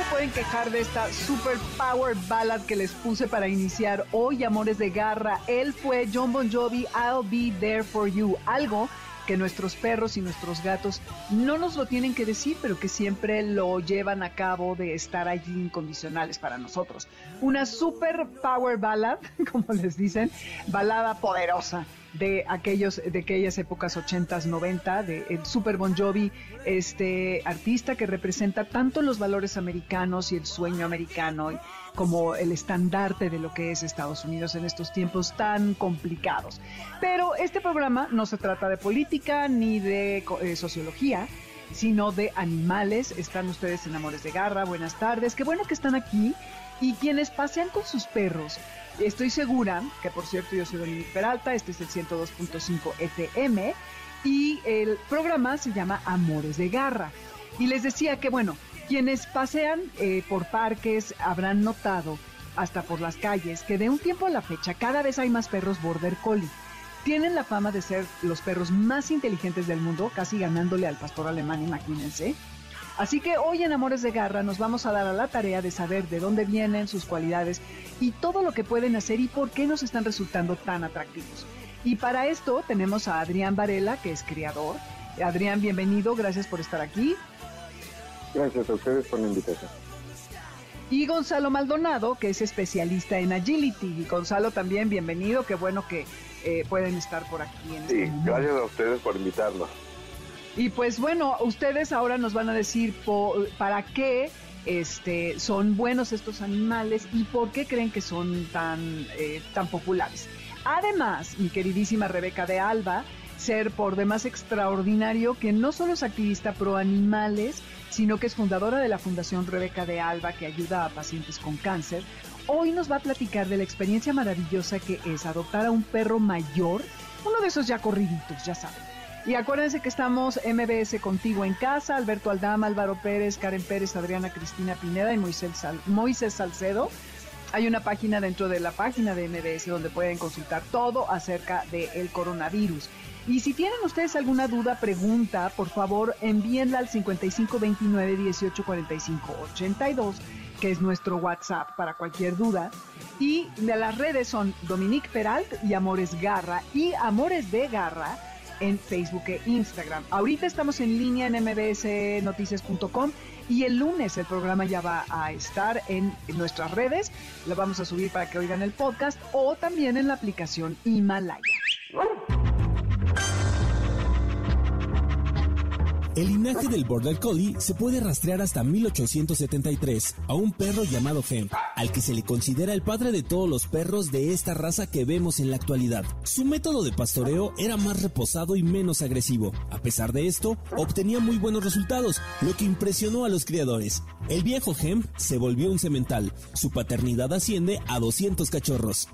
Se pueden quejar de esta super power ballad que les puse para iniciar hoy, Amores de Garra. Él fue John Bon Jovi, I'll Be There For You. Algo que nuestros perros y nuestros gatos no nos lo tienen que decir, pero que siempre lo llevan a cabo de estar allí incondicionales para nosotros. Una super power ballad, como les dicen, balada poderosa de aquellos de aquellas épocas 80s, 90 de Super Bon Jovi, este artista que representa tanto los valores americanos y el sueño americano como el estandarte de lo que es Estados Unidos en estos tiempos tan complicados. Pero este programa no se trata de política ni de eh, sociología, sino de animales. Están ustedes en Amores de Garra. Buenas tardes. Qué bueno que están aquí. Y quienes pasean con sus perros, estoy segura, que por cierto yo soy Dominique Peralta, este es el 102.5 FM, y el programa se llama Amores de Garra. Y les decía que, bueno, quienes pasean eh, por parques habrán notado, hasta por las calles, que de un tiempo a la fecha cada vez hay más perros border collie. Tienen la fama de ser los perros más inteligentes del mundo, casi ganándole al pastor alemán, imagínense. Así que hoy en Amores de Garra nos vamos a dar a la tarea de saber de dónde vienen sus cualidades y todo lo que pueden hacer y por qué nos están resultando tan atractivos. Y para esto tenemos a Adrián Varela, que es criador. Adrián, bienvenido, gracias por estar aquí. Gracias a ustedes por la invitación. Y Gonzalo Maldonado, que es especialista en agility. Y Gonzalo también, bienvenido, qué bueno que eh, pueden estar por aquí. En sí, este gracias a ustedes por invitarnos. Y pues bueno, ustedes ahora nos van a decir para qué este, son buenos estos animales y por qué creen que son tan, eh, tan populares. Además, mi queridísima Rebeca de Alba, ser por demás extraordinario que no solo es activista pro animales, sino que es fundadora de la Fundación Rebeca de Alba que ayuda a pacientes con cáncer, hoy nos va a platicar de la experiencia maravillosa que es adoptar a un perro mayor, uno de esos ya corriditos, ya saben y acuérdense que estamos MBS contigo en casa, Alberto Aldama, Álvaro Pérez, Karen Pérez, Adriana Cristina Pineda y Moisés, Moisés Salcedo. Hay una página dentro de la página de MBS donde pueden consultar todo acerca del coronavirus. Y si tienen ustedes alguna duda, pregunta, por favor, envíenla al 5529 1845 82, que es nuestro WhatsApp para cualquier duda. Y de las redes son Dominique Peralt y Amores Garra y Amores de Garra en Facebook e Instagram. Ahorita estamos en línea en mbsnoticias.com y el lunes el programa ya va a estar en nuestras redes. Lo vamos a subir para que oigan el podcast o también en la aplicación Himalaya. El linaje del Border Collie se puede rastrear hasta 1873 a un perro llamado Hemp, al que se le considera el padre de todos los perros de esta raza que vemos en la actualidad. Su método de pastoreo era más reposado y menos agresivo. A pesar de esto, obtenía muy buenos resultados, lo que impresionó a los criadores. El viejo Hemp se volvió un semental. Su paternidad asciende a 200 cachorros.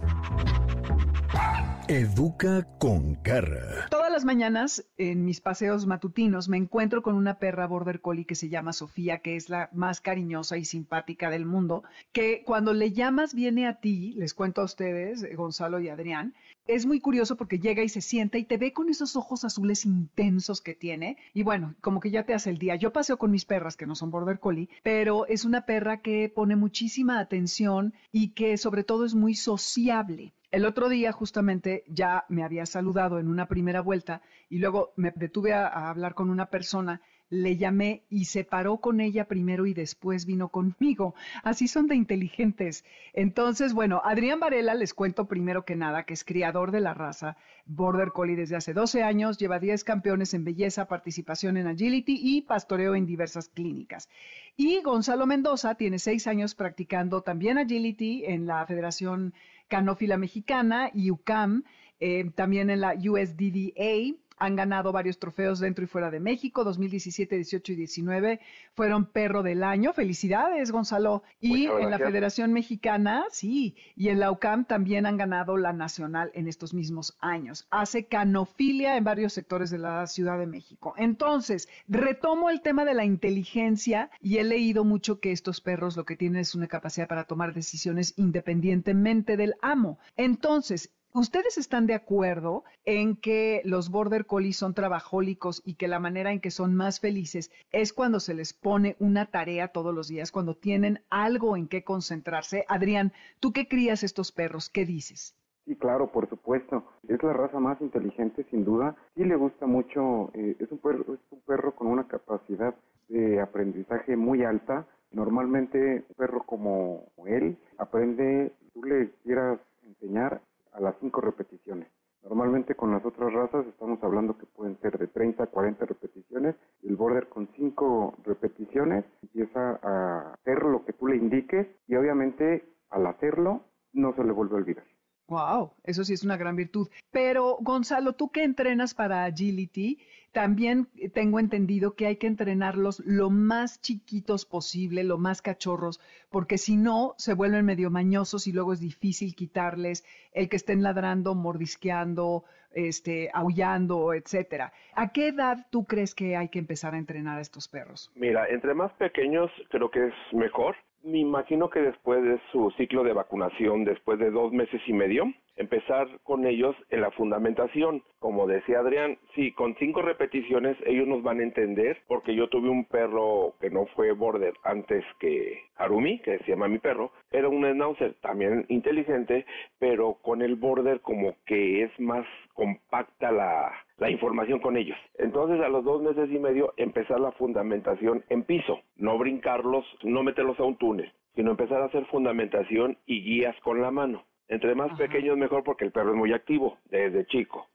Educa con garra. Todas las mañanas en mis paseos matutinos me encuentro con una perra border collie que se llama Sofía, que es la más cariñosa y simpática del mundo, que cuando le llamas viene a ti, les cuento a ustedes, Gonzalo y Adrián, es muy curioso porque llega y se sienta y te ve con esos ojos azules intensos que tiene y bueno, como que ya te hace el día. Yo paseo con mis perras que no son border collie, pero es una perra que pone muchísima atención y que sobre todo es muy sociable. El otro día justamente ya me había saludado en una primera vuelta y luego me detuve a, a, hablar con una persona, le llamé y se paró con ella primero y después vino conmigo. Así son de inteligentes. Entonces, bueno, Adrián Varela les cuento primero que nada que es criador de la raza Border Collie desde hace 12 años, lleva 10 campeones en belleza, participación en agility y pastoreo en diversas clínicas. Y Gonzalo Mendoza tiene 6 años practicando también agility en la Federación Canófila Mexicana y UCAM, eh, también en la USDDA han ganado varios trofeos dentro y fuera de México, 2017, 18 y 19 fueron perro del año. Felicidades, Gonzalo. Y en la Federación Mexicana, sí, y en la UCAM también han ganado la nacional en estos mismos años. Hace canofilia en varios sectores de la Ciudad de México. Entonces, retomo el tema de la inteligencia y he leído mucho que estos perros lo que tienen es una capacidad para tomar decisiones independientemente del amo. Entonces, ¿Ustedes están de acuerdo en que los border collies son trabajólicos y que la manera en que son más felices es cuando se les pone una tarea todos los días, cuando tienen algo en qué concentrarse? Adrián, ¿tú qué crías estos perros? ¿Qué dices? Sí, claro, por supuesto. Es la raza más inteligente, sin duda. Sí le gusta mucho. Eh, es un perro, es un perro con una capacidad de aprendizaje muy alta. Normalmente un perro como él aprende, tú le quieras enseñar a las cinco repeticiones. Normalmente con las otras razas estamos hablando que pueden ser de 30 a 40 repeticiones. El border con cinco repeticiones empieza a hacer lo que tú le indiques y obviamente al hacerlo no se le vuelve a olvidar. Wow, eso sí es una gran virtud. Pero Gonzalo, tú que entrenas para Agility, también tengo entendido que hay que entrenarlos lo más chiquitos posible, lo más cachorros, porque si no se vuelven medio mañosos y luego es difícil quitarles el que estén ladrando, mordisqueando, este, aullando, etcétera. ¿A qué edad tú crees que hay que empezar a entrenar a estos perros? Mira, entre más pequeños creo que es mejor me imagino que después de su ciclo de vacunación, después de dos meses y medio, empezar con ellos en la fundamentación. Como decía Adrián, sí, con cinco repeticiones ellos nos van a entender, porque yo tuve un perro que no fue border antes que Harumi, que se llama mi perro, era un schnauzer también inteligente, pero con el border como que es más compacta la, la información con ellos. Entonces a los dos meses y medio empezar la fundamentación en piso, no brincarlos, no meterlos a un túnel, sino empezar a hacer fundamentación y guías con la mano. Entre más pequeños mejor porque el perro es muy activo desde chico.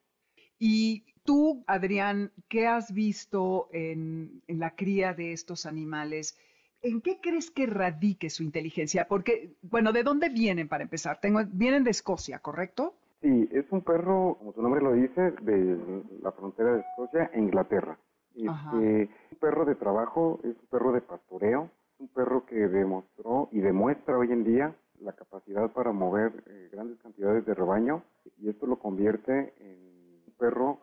Y tú, Adrián, ¿qué has visto en, en la cría de estos animales? ¿En qué crees que radique su inteligencia? Porque, bueno, ¿de dónde vienen para empezar? Tengo, vienen de Escocia, ¿correcto? Sí, es un perro, como su nombre lo dice, de la frontera de Escocia e Inglaterra. Es este, un perro de trabajo, es un perro de pastoreo, es un perro que demostró y demuestra hoy en día la capacidad para mover eh, grandes cantidades de rebaño y esto lo convierte en un perro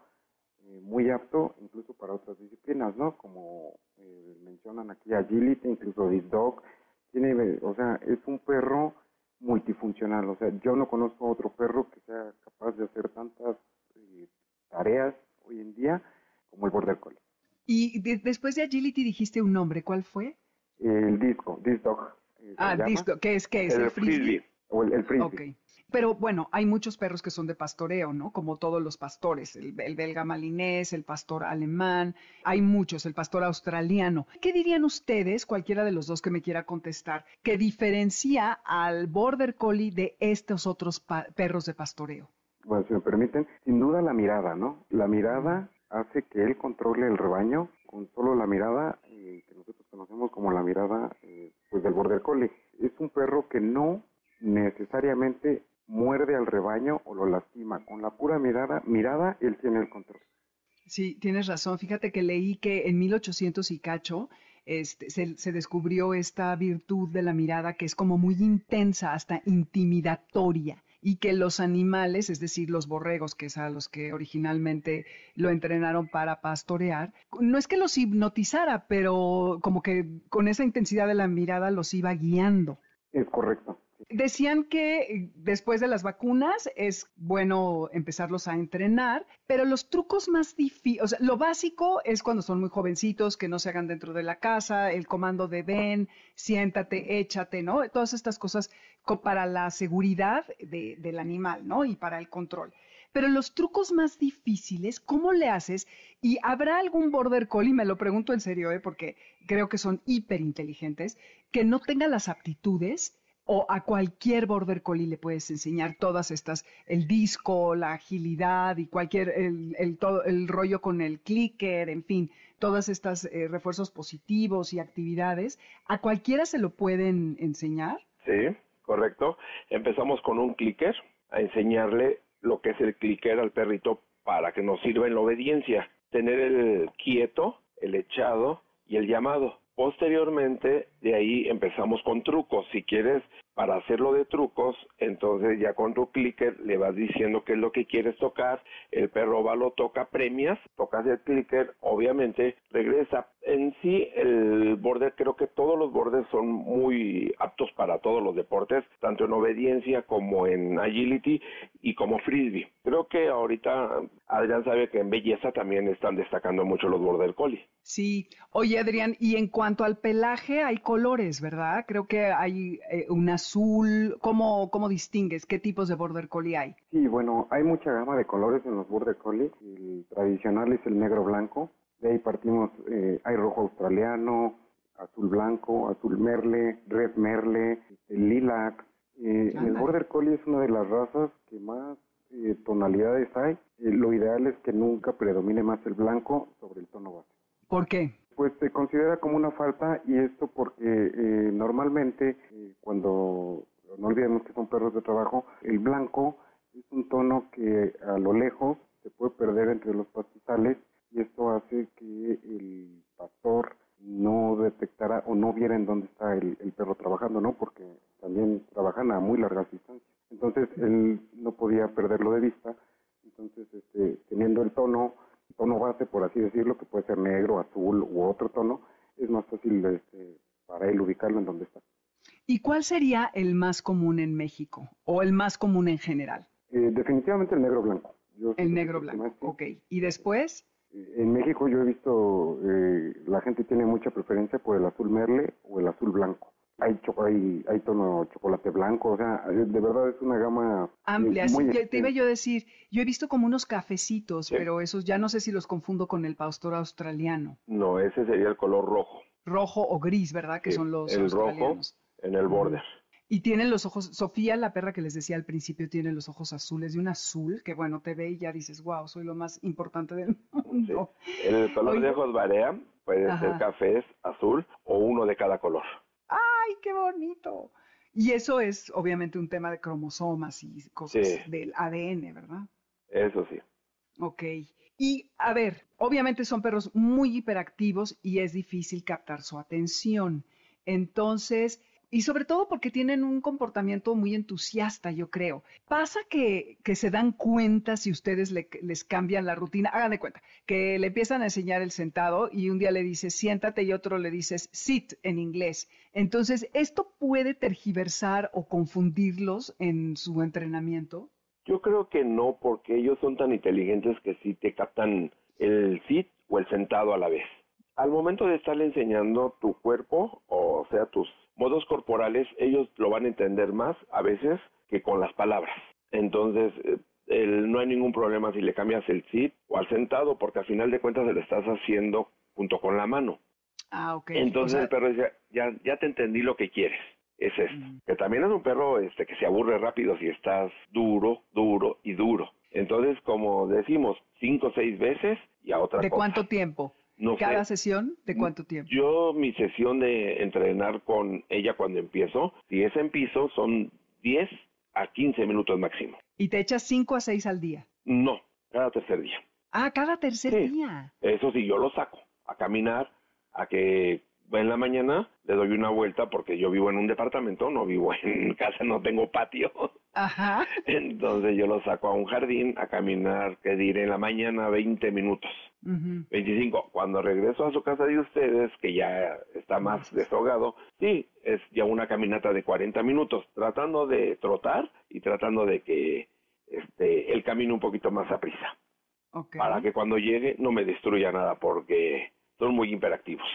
eh, muy apto incluso para otras disciplinas, ¿no? Como eh, mencionan aquí agility, incluso dog, tiene, o sea, es un perro multifuncional. O sea, yo no conozco otro perro que sea capaz de hacer tantas eh, tareas hoy en día como el Border Collie. Y después de Agility dijiste un nombre, ¿cuál fue? El disco, Disc Dog. Eh, ah, Disco, ¿qué es? ¿Qué es? El, frisbee. O el, el frisbee. Okay. Pero bueno, hay muchos perros que son de pastoreo, ¿no? Como todos los pastores, el, belga malinés, el pastor alemán, hay muchos, el pastor australiano. ¿Qué dirían ustedes, cualquiera de los dos que me quiera contestar, que diferencia al border collie de estos otros perros de pastoreo? Bueno, si me permiten, sin duda la mirada, ¿no? La mirada hace que él controle el rebaño con solo la mirada eh, que nosotros conocemos como la mirada eh, pues del border collie. Es un perro que no necesariamente muerde al rebaño o lo lastima. Con la pura mirada, mirada, él tiene el control. Sí, tienes razón. Fíjate que leí que en 1800 y cacho este, se, se, descubrió esta virtud de la mirada que es como muy intensa, hasta intimidatoria, y que los animales, es decir, los borregos, que es a los que originalmente lo entrenaron para pastorear, no es que los hipnotizara, pero como que con esa intensidad de la mirada los iba guiando. Es correcto. Decían que después de las vacunas es bueno empezarlos a entrenar, pero los trucos más difíciles, o sea, lo básico es cuando son muy jovencitos, que no se hagan dentro de la casa, el comando de ven, siéntate, échate, ¿no? Todas estas cosas para la seguridad del animal, ¿no? Y para el control. Pero los trucos más difíciles, ¿cómo le haces? Y habrá algún border collie, me lo pregunto en serio, ¿eh? porque creo que son hiper inteligentes, que no tenga las aptitudes o a cualquier border collie le puedes enseñar todas estas, el disco, la agilidad y cualquier, el, el, todo, el rollo con el clicker, en fin, todas estas eh, refuerzos positivos y actividades, ¿a cualquiera se lo pueden enseñar? Sí, correcto. Empezamos con un clicker, a enseñarle lo que es el clicker al perrito para que nos sirva en la obediencia, tener el quieto, el echado y el llamado. Posteriormente, de ahí empezamos con trucos. Si quieres, para hacerlo de trucos, entonces ya con tu clicker le vas diciendo qué es lo que quieres tocar, el perro va, lo toca, premias, tocas el clicker, obviamente regresa. En sí, el border, creo que todos los borders son muy aptos para todos los deportes, tanto en obediencia como en agility y como frisbee. Creo que ahorita Adrián sabe que en belleza también están destacando mucho los border collie. Sí, oye Adrián, y en cuanto al pelaje hay colores, ¿verdad? Creo que hay eh, un azul, ¿Cómo, ¿cómo distingues? ¿Qué tipos de border collie hay? Sí, bueno, hay mucha gama de colores en los border collie. El tradicional es el negro blanco, de ahí partimos, eh, hay rojo australiano, azul blanco, azul merle, red merle, el lilac. Eh, el border collie es una de las razas que más tonalidades hay. lo ideal es que nunca predomine más el blanco sobre el tono base. ¿Por qué? Pues se considera como una falta y esto porque eh, normalmente eh, cuando, no olvidemos que son perros de trabajo, el blanco es un tono que a lo lejos se puede perder entre los pastizales y esto hace que el pastor no detectara o no viera en dónde está el, perro trabajando, ¿no? Porque también trabajan a muy largas distancias. Entonces él no podía perderlo de vista. Entonces, este, teniendo el tono tono base, por así decirlo, que puede ser negro, azul u otro tono, es más fácil este, para él ubicarlo en donde está. ¿Y cuál sería el más común en México o el más común en general? Eh, definitivamente el negro blanco. el negro blanco, ok. ¿Y después? Eh, en México yo he visto, eh, la gente tiene mucha preferencia por el azul merle o el azul blanco hay, hay, hay tono chocolate blanco, o sea, de verdad es una gama amplia. te iba yo a decir, yo he visto como unos cafecitos, pero esos ya no sé si los confundo con el pastor australiano. No, ese sería el color rojo. Rojo o gris, ¿verdad? Que son los el rojo en el border. Y tienen los ojos, Sofía, la perra que les decía al principio, tiene los ojos azules, de un azul que, bueno, te ve y ya dices, wow, soy lo más importante del mundo. El color de ojos varía, puede ser café, azul o uno de cada color. ¡Ay, qué bonito! Y eso es obviamente un tema de cromosomas y cosas del ADN, ¿verdad? Eso sí. Ok. Y a ver, obviamente son perros muy hiperactivos y es difícil captar su atención. Entonces, y sobre todo porque tienen un comportamiento muy entusiasta, yo creo. Pasa que, que se dan cuenta si ustedes les cambian la rutina, hagan de cuenta, que le empiezan a enseñar el sentado y un día le dices siéntate y otro le dices sit en inglés. Entonces, ¿esto puede tergiversar o confundirlos en su entrenamiento? Yo creo que no, porque ellos son tan inteligentes que sí te captan el sit o el sentado a la vez. Al momento de estarle enseñando tu cuerpo, o sea, tus modos corporales, ellos lo van a entender más a veces que con las palabras. Entonces, eh, no hay ningún problema si le cambias el sit o al sentado, porque al final de cuentas se lo estás haciendo junto con la mano. Ah, ok. Entonces el perro dice, ya, ya te entendí lo que quieres. Es esto. Que también es un perro este, que se aburre rápido si estás duro, duro y duro. Entonces, como decimos, cinco o seis veces y a otra ¿De cuánto tiempo? ¿Cada sesión de cuánto tiempo? Yo, mi sesión de entrenar con ella cuando empiezo, si es en piso, son 10 a 15 minutos máximo. ¿Y te echas 5 a 6 al día? No, cada tercer día. Ah, cada tercer día. Eso sí, yo lo saco a caminar, a que en la mañana le doy una vuelta porque yo vivo en un departamento, no vivo en casa, no tengo patio. Ajá. Entonces yo lo saco a un jardín a caminar, que diré en la mañana 20 minutos. 25. Cuando regreso a su casa de ustedes, que ya está más desahogado, sí, es ya una caminata de 40 minutos, tratando de trotar y tratando de que este, el camino un poquito más a prisa. Para que cuando llegue no me destruya nada, porque son muy imperactivos.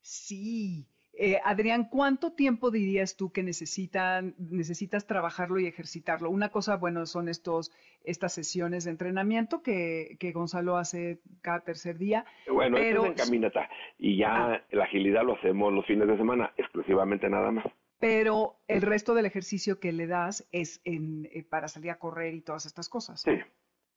Sí, eh, Adrián, ¿cuánto tiempo dirías tú que necesitan, necesitas trabajarlo y ejercitarlo? Una cosa, bueno, son estos, estas sesiones de entrenamiento que, que Gonzalo hace cada tercer día. Bueno, esto es en caminata y ya ah. la agilidad lo hacemos los fines de semana, exclusivamente nada más. Pero el resto del ejercicio que le das es en, eh, para salir a correr y todas estas cosas. Sí.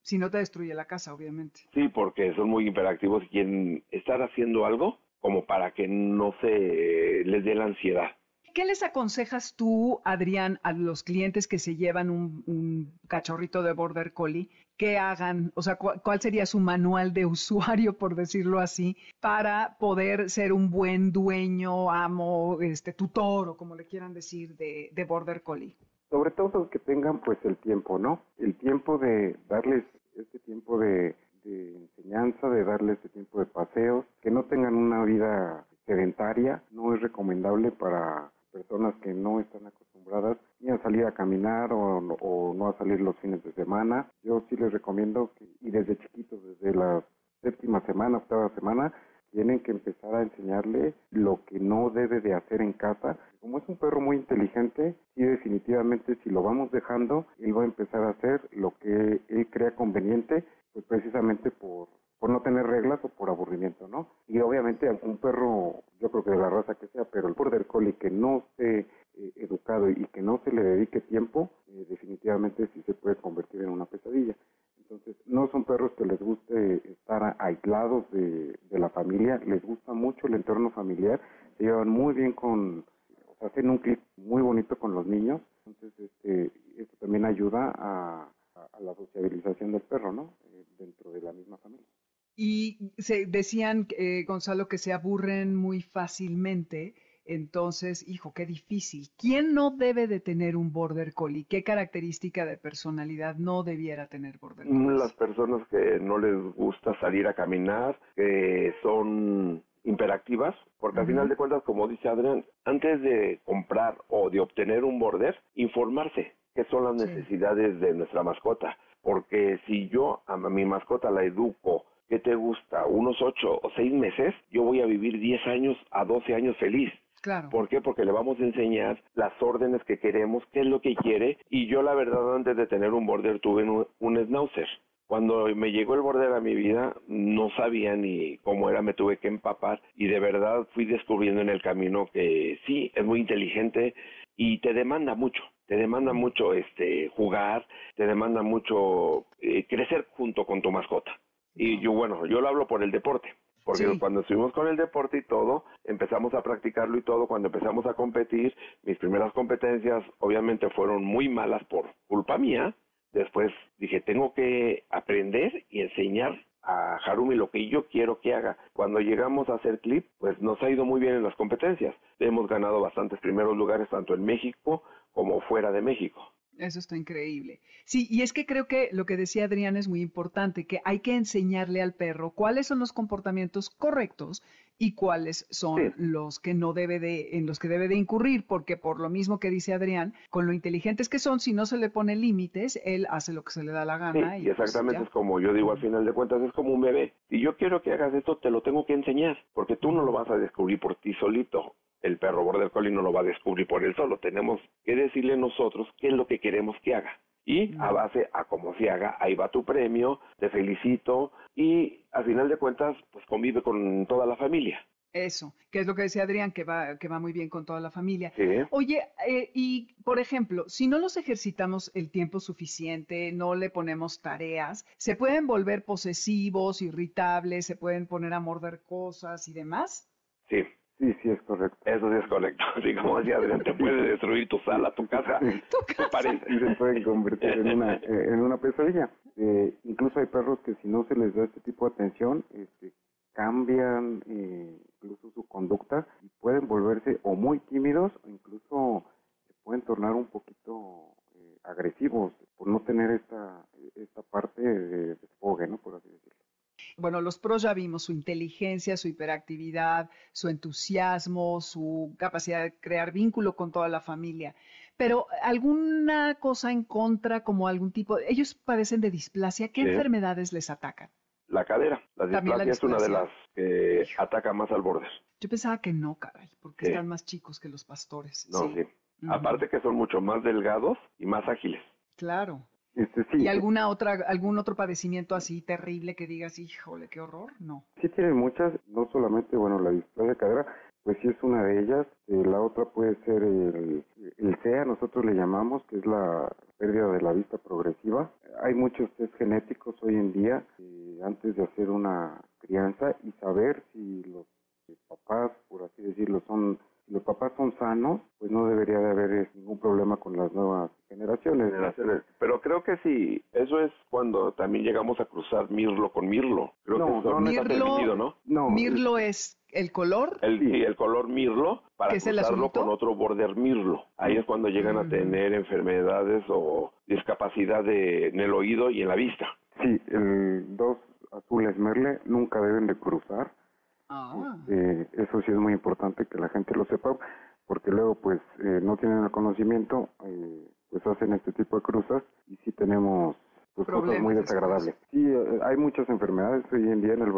Si no te destruye la casa, obviamente. Sí, porque son muy imperactivos y estar haciendo algo como para que no se les dé la ansiedad. ¿Qué les aconsejas tú, Adrián, a los clientes que se llevan un, cachorrito de Border Collie? ¿Qué hagan? O sea, ¿cuál sería su manual de usuario, por decirlo así, para poder ser un buen dueño, amo, este, tutor o como le quieran decir de, de Border Collie? Sobre todo que tengan pues el tiempo, ¿no? El tiempo de darles este tiempo de, de enseñanza, de darles este tiempo de paseos, que no tengan una vida sedentaria, no es recomendable para personas que no están acostumbradas ni a salir a caminar o, no a salir los fines de semana. Yo sí les recomiendo que, y desde chiquitos, desde la séptima semana, octava semana, tienen que empezar a enseñarle lo que no debe de hacer en casa. Como es un perro muy inteligente, sí definitivamente si lo vamos dejando, él va a empezar a hacer lo que él crea conveniente, pues precisamente por por no tener reglas o por aburrimiento, ¿no? Y obviamente un perro, yo creo que de la raza que sea, pero el border collie que no esté eh, educado y que no se le dedique tiempo, eh, definitivamente sí se puede convertir en una pesadilla. Entonces, no son perros que les guste estar aislados de, la familia, les gusta mucho el entorno familiar, se llevan muy bien con, o sea, hacen un clip muy bonito con los niños, entonces este, esto también ayuda a, a, la sociabilización del perro, ¿no? Eh, dentro de la misma familia. Y se decían, eh, Gonzalo, que se aburren muy fácilmente. Entonces, hijo, qué difícil. ¿Quién no debe de tener un border collie? ¿Qué característica de personalidad no debiera tener border collie? Las personas que no les gusta salir a caminar, que son imperactivas, porque al final de cuentas, como dice Adrián, antes de comprar o de obtener un border, informarse qué son las necesidades de nuestra mascota, porque si yo a mi mascota la educo ¿qué te gusta? Unos ocho o seis meses, yo voy a vivir 10 años a 12 años feliz. Claro. ¿Por qué? Porque le vamos a enseñar las órdenes que queremos, qué es lo que quiere. Y yo, la verdad, antes de tener un border, tuve un, un schnauzer. Cuando me llegó el border a mi vida, no sabía ni cómo era, me tuve que empapar y de verdad fui descubriendo en el camino que sí, es muy inteligente y te demanda mucho, te demanda mucho este jugar, te demanda mucho eh, crecer junto con tu mascota. Y yo, bueno, yo lo hablo por el deporte. Porque cuando estuvimos con el deporte y todo, empezamos a practicarlo y todo, cuando empezamos a competir, mis primeras competencias obviamente fueron muy malas por culpa mía. Después dije, tengo que aprender y enseñar a Harumi lo que yo quiero que haga. Cuando llegamos a hacer clip, pues nos ha ido muy bien en las competencias. Hemos ganado bastantes primeros lugares tanto en México como fuera de México. Eso está increíble. Sí, y es que creo que lo que decía Adrián es muy importante, que hay que enseñarle al perro cuáles son los comportamientos correctos y cuáles son los que no debe de, en los que debe de incurrir, porque por lo mismo que dice Adrián, con lo inteligentes que son, si no se le pone límites, él hace lo que se le da la gana. y, pues exactamente es como yo digo al final de cuentas, es como un bebé. Si yo quiero que hagas esto, te lo tengo que enseñar, porque tú no lo vas a descubrir por ti solito el perro border collie no lo va a descubrir por él solo. Tenemos que decirle nosotros qué es lo que queremos que haga. Y a base a cómo se haga, ahí va tu premio, te felicito y al final de cuentas, pues convive con toda la familia. Eso, que es lo que decía Adrián, que va, que va muy bien con toda la familia. Sí. Oye, eh, y por ejemplo, si no los ejercitamos el tiempo suficiente, no le ponemos tareas, se pueden volver posesivos, irritables, se pueden poner a morder cosas y demás. Sí, Sí, sí, es correcto. Eso sí es correcto. Así como decía te puede destruir tu sala, tu casa, tu casa. Y se pueden convertir en una, eh, en una pesadilla. Eh, incluso hay perros que si no se les da este tipo de atención, este, cambian eh, incluso su conducta y pueden volverse o muy tímidos o incluso se pueden tornar un poquito eh, agresivos por no tener esta, esta parte de desfogue, ¿no? Por así decirlo. Bueno, los pros ya vimos su inteligencia, su hiperactividad, su entusiasmo, su capacidad de crear vínculo con toda la familia. Pero alguna cosa en contra, como algún tipo, ellos padecen de displasia, ¿qué enfermedades les atacan? La cadera. La displasia, es una de las que ataca más al borde. Yo pensaba que no, caray, porque están más chicos que los pastores. No, sí. Aparte que son mucho más delgados y más ágiles. Claro. Este, ¿Y alguna otra, algún otro padecimiento así terrible que digas, híjole, qué horror? No. Sí tienen muchas, no solamente, bueno, la displasia de cadera, pues sí es una de ellas. Eh, la otra puede ser el, el CEA, nosotros le llamamos, que es la pérdida de la vista progresiva. Hay muchos test genéticos hoy en día eh, antes de hacer una crianza y saber si los papás, por así decirlo, son, los papás son sanos, pues no debería de haber eh, ningún problema con las nuevas generaciones. generaciones. Pero creo que sí, eso es cuando también llegamos a cruzar mirlo con mirlo. Creo no, que no, mirlo, ¿no? No. Mirlo es el color. El, sí, el color mirlo para cruzarlo con otro border mirlo. Ahí es cuando llegan a mm. tener enfermedades o discapacidad de, en el oído y en la vista. Sí, el, dos azules merle nunca deben de cruzar Ah. Eh, eso sí es muy importante que la gente lo sepa, porque luego pues eh, no tienen el conocimiento, eh, pues hacen este tipo de cruzas y sí tenemos pues, cosas muy desagradables. Sí, hay muchas enfermedades hoy en día, en el,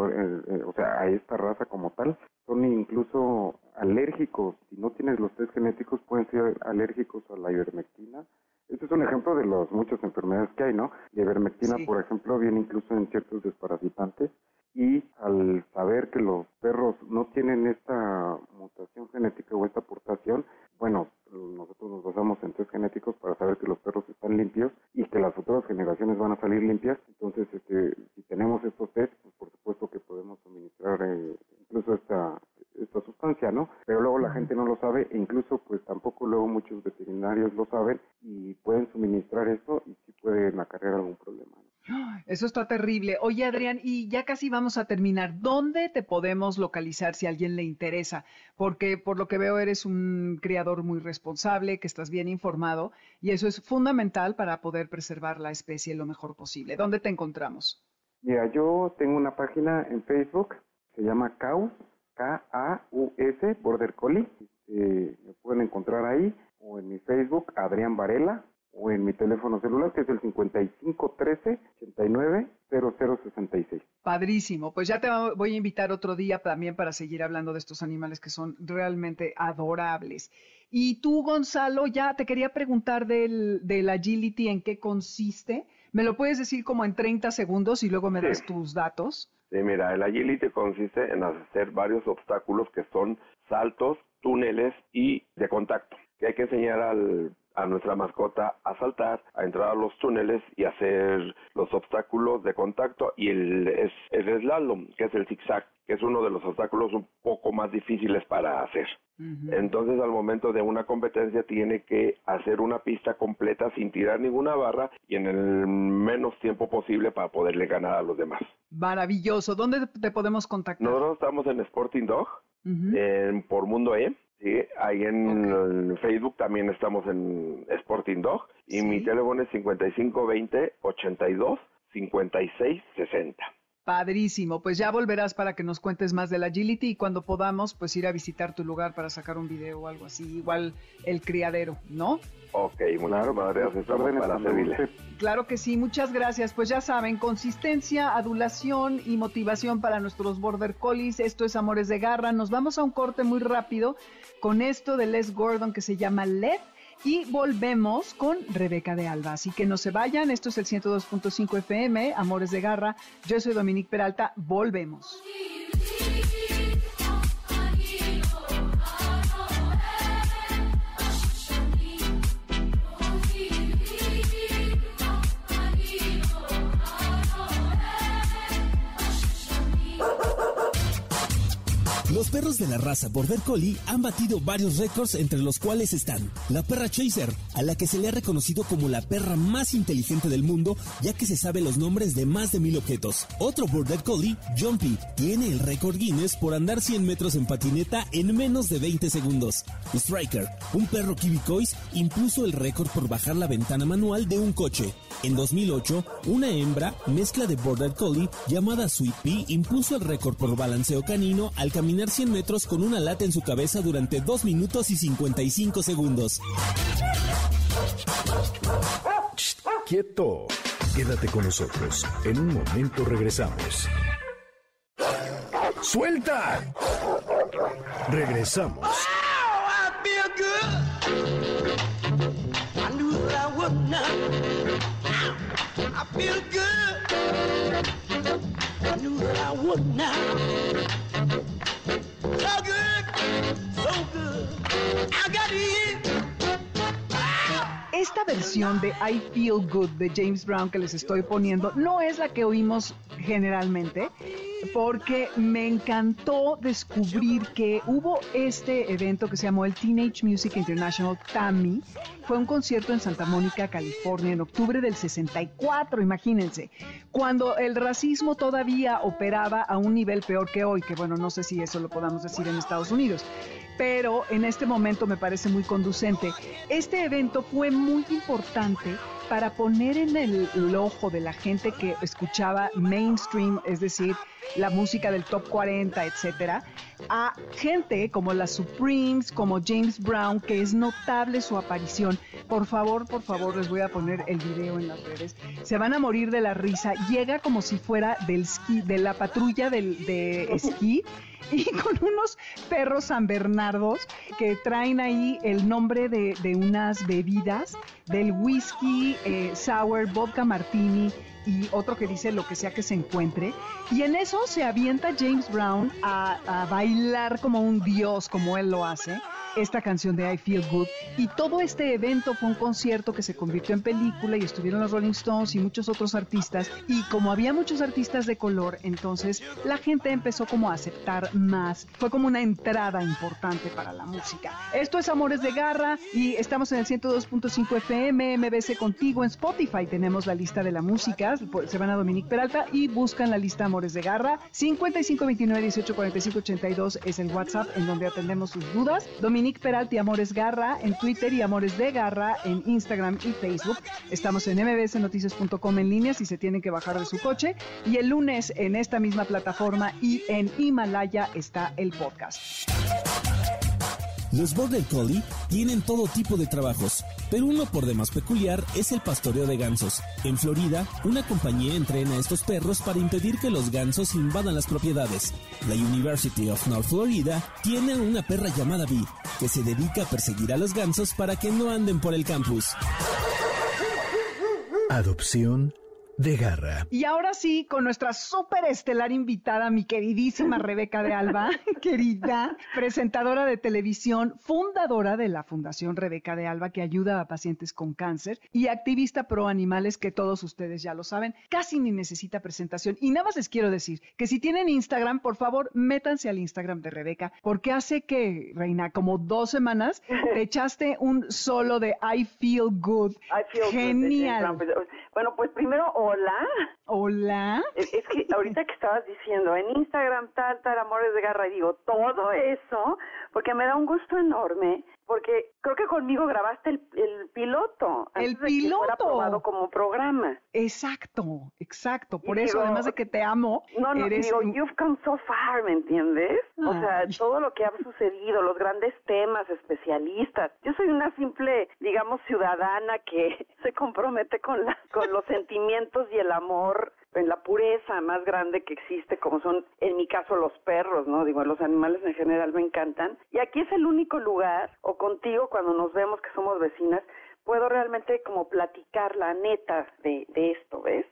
o sea, a esta raza como tal, son incluso alérgicos. Si no tienes los test genéticos, pueden ser alérgicos a la ivermectina, este es un ejemplo de las muchas enfermedades que hay, ¿no? La ivermectina, por ejemplo, viene incluso en ciertos desparasitantes y al saber que los perros no tienen esta mutación genética o esta aportación, bueno, nosotros nos basamos en test genéticos para saber que los perros están limpios y que las futuras generaciones van a salir limpias. Entonces, este, si tenemos estos test, pues por supuesto que podemos suministrar eh, incluso esta esta sustancia, ¿no? Pero luego la gente no lo sabe e incluso pues tampoco luego muchos veterinarios lo saben y pueden suministrar esto y sí pueden acarrear algún problema. Eso está terrible. Oye, Adrián, y ya casi vamos a terminar. ¿Dónde te podemos localizar si a alguien le interesa? Porque por lo que veo eres un criador muy responsable, que estás bien informado y eso es fundamental para poder preservar la especie lo mejor posible. ¿Dónde te encontramos? Mira, yo tengo una página en Facebook, se llama Caus, K-A-U-S, Border Collie. Eh, me pueden encontrar ahí o en mi Facebook, Adrián Varela, o en mi teléfono celular, que es el 5513-890066. Padrísimo. Pues ya te voy a invitar otro día también para seguir hablando de estos animales que son realmente adorables. Y tú, Gonzalo, ya te quería preguntar del, del agility, ¿en qué consiste? ¿Me lo puedes decir como en 30 segundos y luego me das tus datos? Sí, mira, el agility consiste en hacer varios obstáculos que son saltos, túneles y de contacto. Que hay que enseñar al, a nuestra mascota a saltar, a entrar a los túneles y hacer los obstáculos de contacto y el, es, el slalom, que es el zigzag, que es uno de los obstáculos un poco más difíciles para hacer. Entonces al momento de una competencia tiene que hacer una pista completa sin tirar ninguna barra y en el menos tiempo posible para poderle ganar a los demás. Maravilloso. ¿Dónde te podemos contactar? Nosotros estamos en Sporting Dog, en, por Mundo E. Sí, ahí en Facebook también estamos en Sporting Dog y mi teléfono es 5520 82 56 60. Padrísimo, pues ya volverás para que nos cuentes más del agility y cuando podamos, pues ir a visitar tu lugar para sacar un video o algo así, igual el criadero, ¿no? Ok, muy claro, gracias, para servirle. Claro que sí, muchas gracias. Pues ya saben, consistencia, adulación y motivación para nuestros border collies. Esto es Amores de Garra. Nos vamos a un corte muy rápido con esto de Les Gordon que se llama LED y volvemos con Rebeca de Alba. Así que no se vayan, esto es el 102.5 FM, Amores de Garra. Yo soy Dominique Peralta, volvemos. Los perros de la raza Border Collie han batido varios récords entre los cuales están la perra Chaser, a la que se le ha reconocido como la perra más inteligente del mundo ya que se sabe los nombres de más de mil objetos. Otro Border Collie, Jumpy, tiene el récord Guinness por andar 100 metros en patineta en menos de 20 segundos. Striker, un perro Kibicois, impuso el récord por bajar la ventana manual de un coche. En 2008, una hembra, mezcla de Border Collie, llamada Sweet Pea, impuso el récord por balanceo canino al caminar 100 metros con una lata en su cabeza durante 2 minutos y 55 segundos. Quieto. Quédate con nosotros. En un momento regresamos. ¡Suelta! Regresamos. Esta versión de I Feel Good de James Brown que les estoy poniendo no es la que oímos generalmente, porque me encantó descubrir que hubo este evento que se llamó el Teenage Music International TAMI. Fue un concierto en Santa Mónica, California, en octubre del 64, imagínense, cuando el racismo todavía operaba a un nivel peor que hoy, que bueno, no sé si eso lo podamos decir en Estados Unidos pero en este momento me parece muy conducente. Este evento fue muy importante para poner en el, ojo de la gente que escuchaba mainstream, es decir, la música del top 40, etcétera, a gente como las Supremes, como James Brown, que es notable su aparición. Por favor, por favor, les voy a poner el video en las redes. Se van a morir de la risa. Llega como si fuera del ski, de la patrulla del, de esquí y con unos perros San Bernardos que traen ahí el nombre de, de unas bebidas, del whisky, eh, sour, vodka martini y otro que dice lo que sea que se encuentre. Y en eso se avienta James Brown a, a bailar como un dios, como él lo hace esta canción de I Feel Good. Y todo este evento fue un concierto que se convirtió en película y estuvieron los Rolling Stones y muchos otros artistas. Y como había muchos artistas de color, entonces la gente empezó como a aceptar más. Fue como una entrada importante para la música. Esto es Amores de Garra y estamos en el 102.5 FM, MBC contigo en Spotify. Tenemos la lista de la música, se van a Dominique Peralta y buscan la lista Amores de Garra. 5529 18 45 82 es el WhatsApp en donde atendemos sus dudas. Dominique Peralta y Amores Garra en Twitter y Amores de Garra en Instagram y Facebook. Estamos en mbsnoticias.com en línea si se tienen que bajar de su coche. Y el lunes en esta misma plataforma y en Himalaya está el podcast. Los Border Collie tienen todo tipo de trabajos, pero uno por demás peculiar es el pastoreo de gansos. En Florida, una compañía entrena a estos perros para impedir que los gansos invadan las propiedades. La University of North Florida tiene una perra llamada Bee, que se dedica a perseguir a los gansos para que no anden por el campus. Adopción de garra. Y ahora sí, con nuestra súper estelar invitada, mi queridísima Rebeca de Alba, querida presentadora de televisión, fundadora de la Fundación Rebeca de Alba, que ayuda a pacientes con cáncer, y activista pro animales, que todos ustedes ya lo saben, casi ni necesita presentación. Y nada más les quiero decir que si tienen Instagram, por favor, métanse al Instagram de Rebeca, porque hace que, Reina, como dos semanas, te echaste un solo de I Feel Good. Genial. Bueno, pues primero, hola. Hola. Es, que ahorita que estabas diciendo en Instagram tal, tal, amores de garra, y digo, todo eso, porque me da un gusto enorme porque creo que conmigo grabaste el, el piloto. El piloto. fuera probado como programa. Exacto, exacto. Por eso, además de que te amo, no, no, eres... digo, you've come so far, ¿me entiendes? O sea, todo lo que ha sucedido, los grandes temas, especialistas. Yo soy una simple, digamos, ciudadana que se compromete con, la, con los sentimientos y el amor en la pureza más grande que existe, como son, en mi caso, los perros, ¿no? Digo, los animales en general me encantan. Y aquí es el único lugar, o contigo cuando nos vemos que somos vecinas, puedo realmente como platicar la neta de, de esto, ¿ves?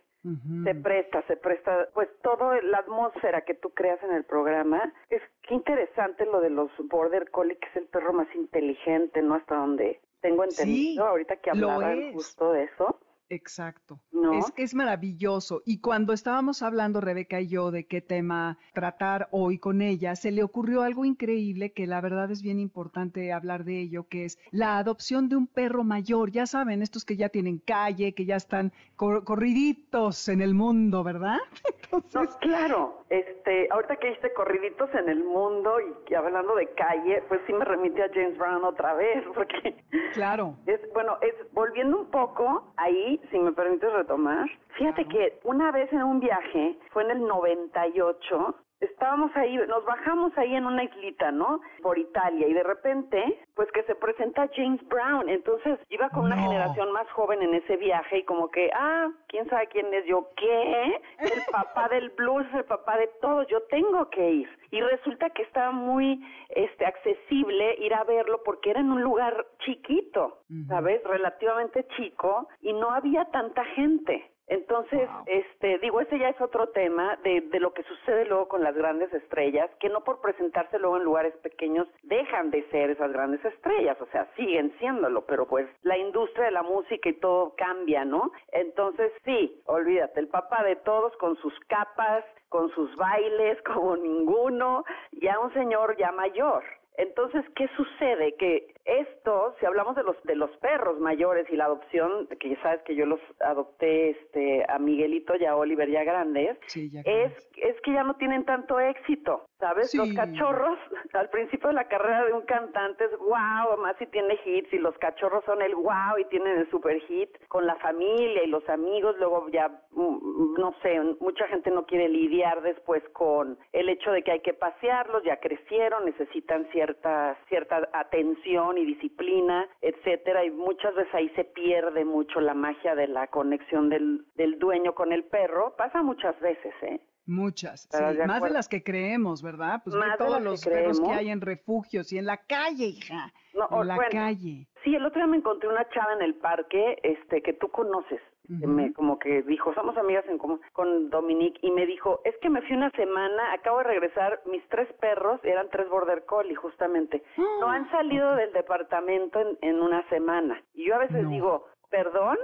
Se presta, se presta, pues toda la atmósfera que tú creas en el programa. Es qué interesante lo de los Border Collie, que es el perro más inteligente, ¿no? Hasta donde tengo entendido, ahorita que hablaban justo de eso. Exacto. Es que es maravilloso. Y cuando estábamos hablando, Rebeca y yo, de qué tema tratar hoy con ella, se le ocurrió algo increíble que la verdad es bien importante hablar de ello, que es la adopción de un perro mayor. Ya saben, estos que ya tienen calle, que ya están corriditos en el mundo, ¿verdad? Entonces... claro. Este, ahorita que dijiste corriditos en el mundo y hablando de calle, pues sí me remite a James Brown otra vez, porque... Claro. Es, bueno, es volviendo un poco ahí, si me permites retomar. Fíjate que una vez en un viaje, fue en el 98, estábamos ahí, nos bajamos ahí en una islita, ¿no? Por Italia y de repente, pues que se presenta James Brown. Entonces iba con una generación más joven en ese viaje y como que, ah, quién sabe quién es yo, ¿qué? El papá del blues, el papá de todo, yo tengo que ir. Y resulta que estaba muy este accesible ir a verlo porque era en un lugar chiquito, ¿sabes? Relativamente chico y no había tanta gente. Entonces, este, digo, ese ya es otro tema de, de lo que sucede luego con las grandes estrellas, que no por presentarse luego en lugares pequeños dejan de ser esas grandes estrellas, o sea, siguen siéndolo, pero pues la industria de la música y todo cambia, ¿no? Entonces, sí, olvídate, el papá de todos con sus capas, con sus bailes como ninguno, ya un señor ya mayor. Entonces, ¿qué sucede? Que esto, si hablamos de los de los perros mayores y la adopción, que ya sabes que yo los adopté este a Miguelito y a Oliver ya grandes, es es que ya no tienen tanto éxito, ¿sabes? Los cachorros al principio de la carrera de un cantante es wow, más si tiene hits y los cachorros son el wow y tienen el super hit con la familia y los amigos, luego ya mm, no sé, mucha gente no quiere lidiar después con el hecho de que hay que pasearlos, ya crecieron, necesitan cierta cierta atención y disciplina, etcétera, y muchas veces ahí se pierde mucho la magia de la conexión del, del dueño con el perro. Pasa muchas veces, ¿eh? Muchas, sí, más de las que creemos, ¿verdad? Pues más todos los perros que hay en refugios y en la calle, hija. en la calle. Sí, el otro día me encontré una chava en el parque, este, que tú conoces, me, como que dijo, somos amigas en común con Dominique, y me dijo, es que me fui una semana, acabo de regresar, mis tres perros, eran tres border collie justamente, no han salido del departamento en, en una semana. Y yo a veces digo, ¿perdón?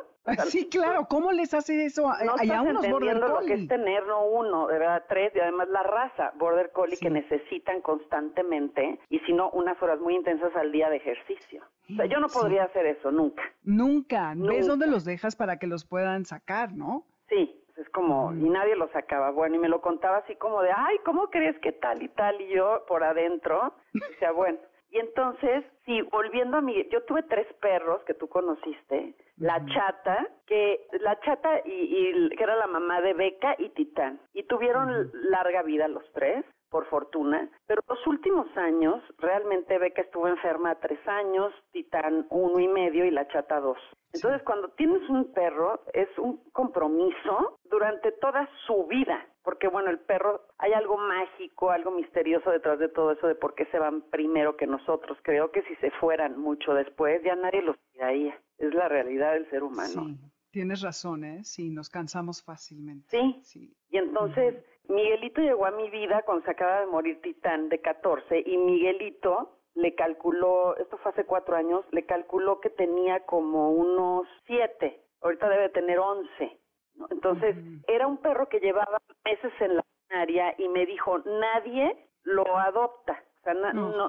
Sí, claro, ¿cómo les hace eso a, no a unos border collie? lo que es tener no uno, de verdad tres y además la raza border collie que necesitan constantemente y si no unas horas muy intensas al día de ejercicio. O sea, yo no podría hacer eso nunca. Nunca. ¿Ves dónde los dejas para que los puedan sacar, no? Sí, es como, y nadie los sacaba. Bueno, y me lo contaba así como de, ay, ¿cómo crees que tal y tal? Y yo por adentro, o sea, bueno. Y entonces, sí, volviendo a mí, yo tuve tres perros que tú conociste, la chata, que la chata y, que era la mamá de Beca y Titán, y tuvieron larga vida los tres, por fortuna, pero los últimos años, realmente Beca estuvo enferma tres años, Titán uno y medio y la chata dos. Entonces, cuando tienes un perro, es un compromiso durante toda su vida, porque bueno, el perro, hay algo mágico, algo misterioso detrás de todo eso de por qué se van primero que nosotros. Creo que si se fueran mucho después, ya nadie los tiraría. Es la realidad del ser humano. Sí, tienes razón, ¿eh? Sí, nos cansamos fácilmente. Sí. sí. Y entonces, Miguelito llegó a mi vida cuando se acaba de morir Titán de 14 y Miguelito le calculó, esto fue hace cuatro años, le calculó que tenía como unos siete, ahorita debe tener once. Entonces, era un perro que llevaba meses en la área y me dijo, nadie lo adopta, o sea,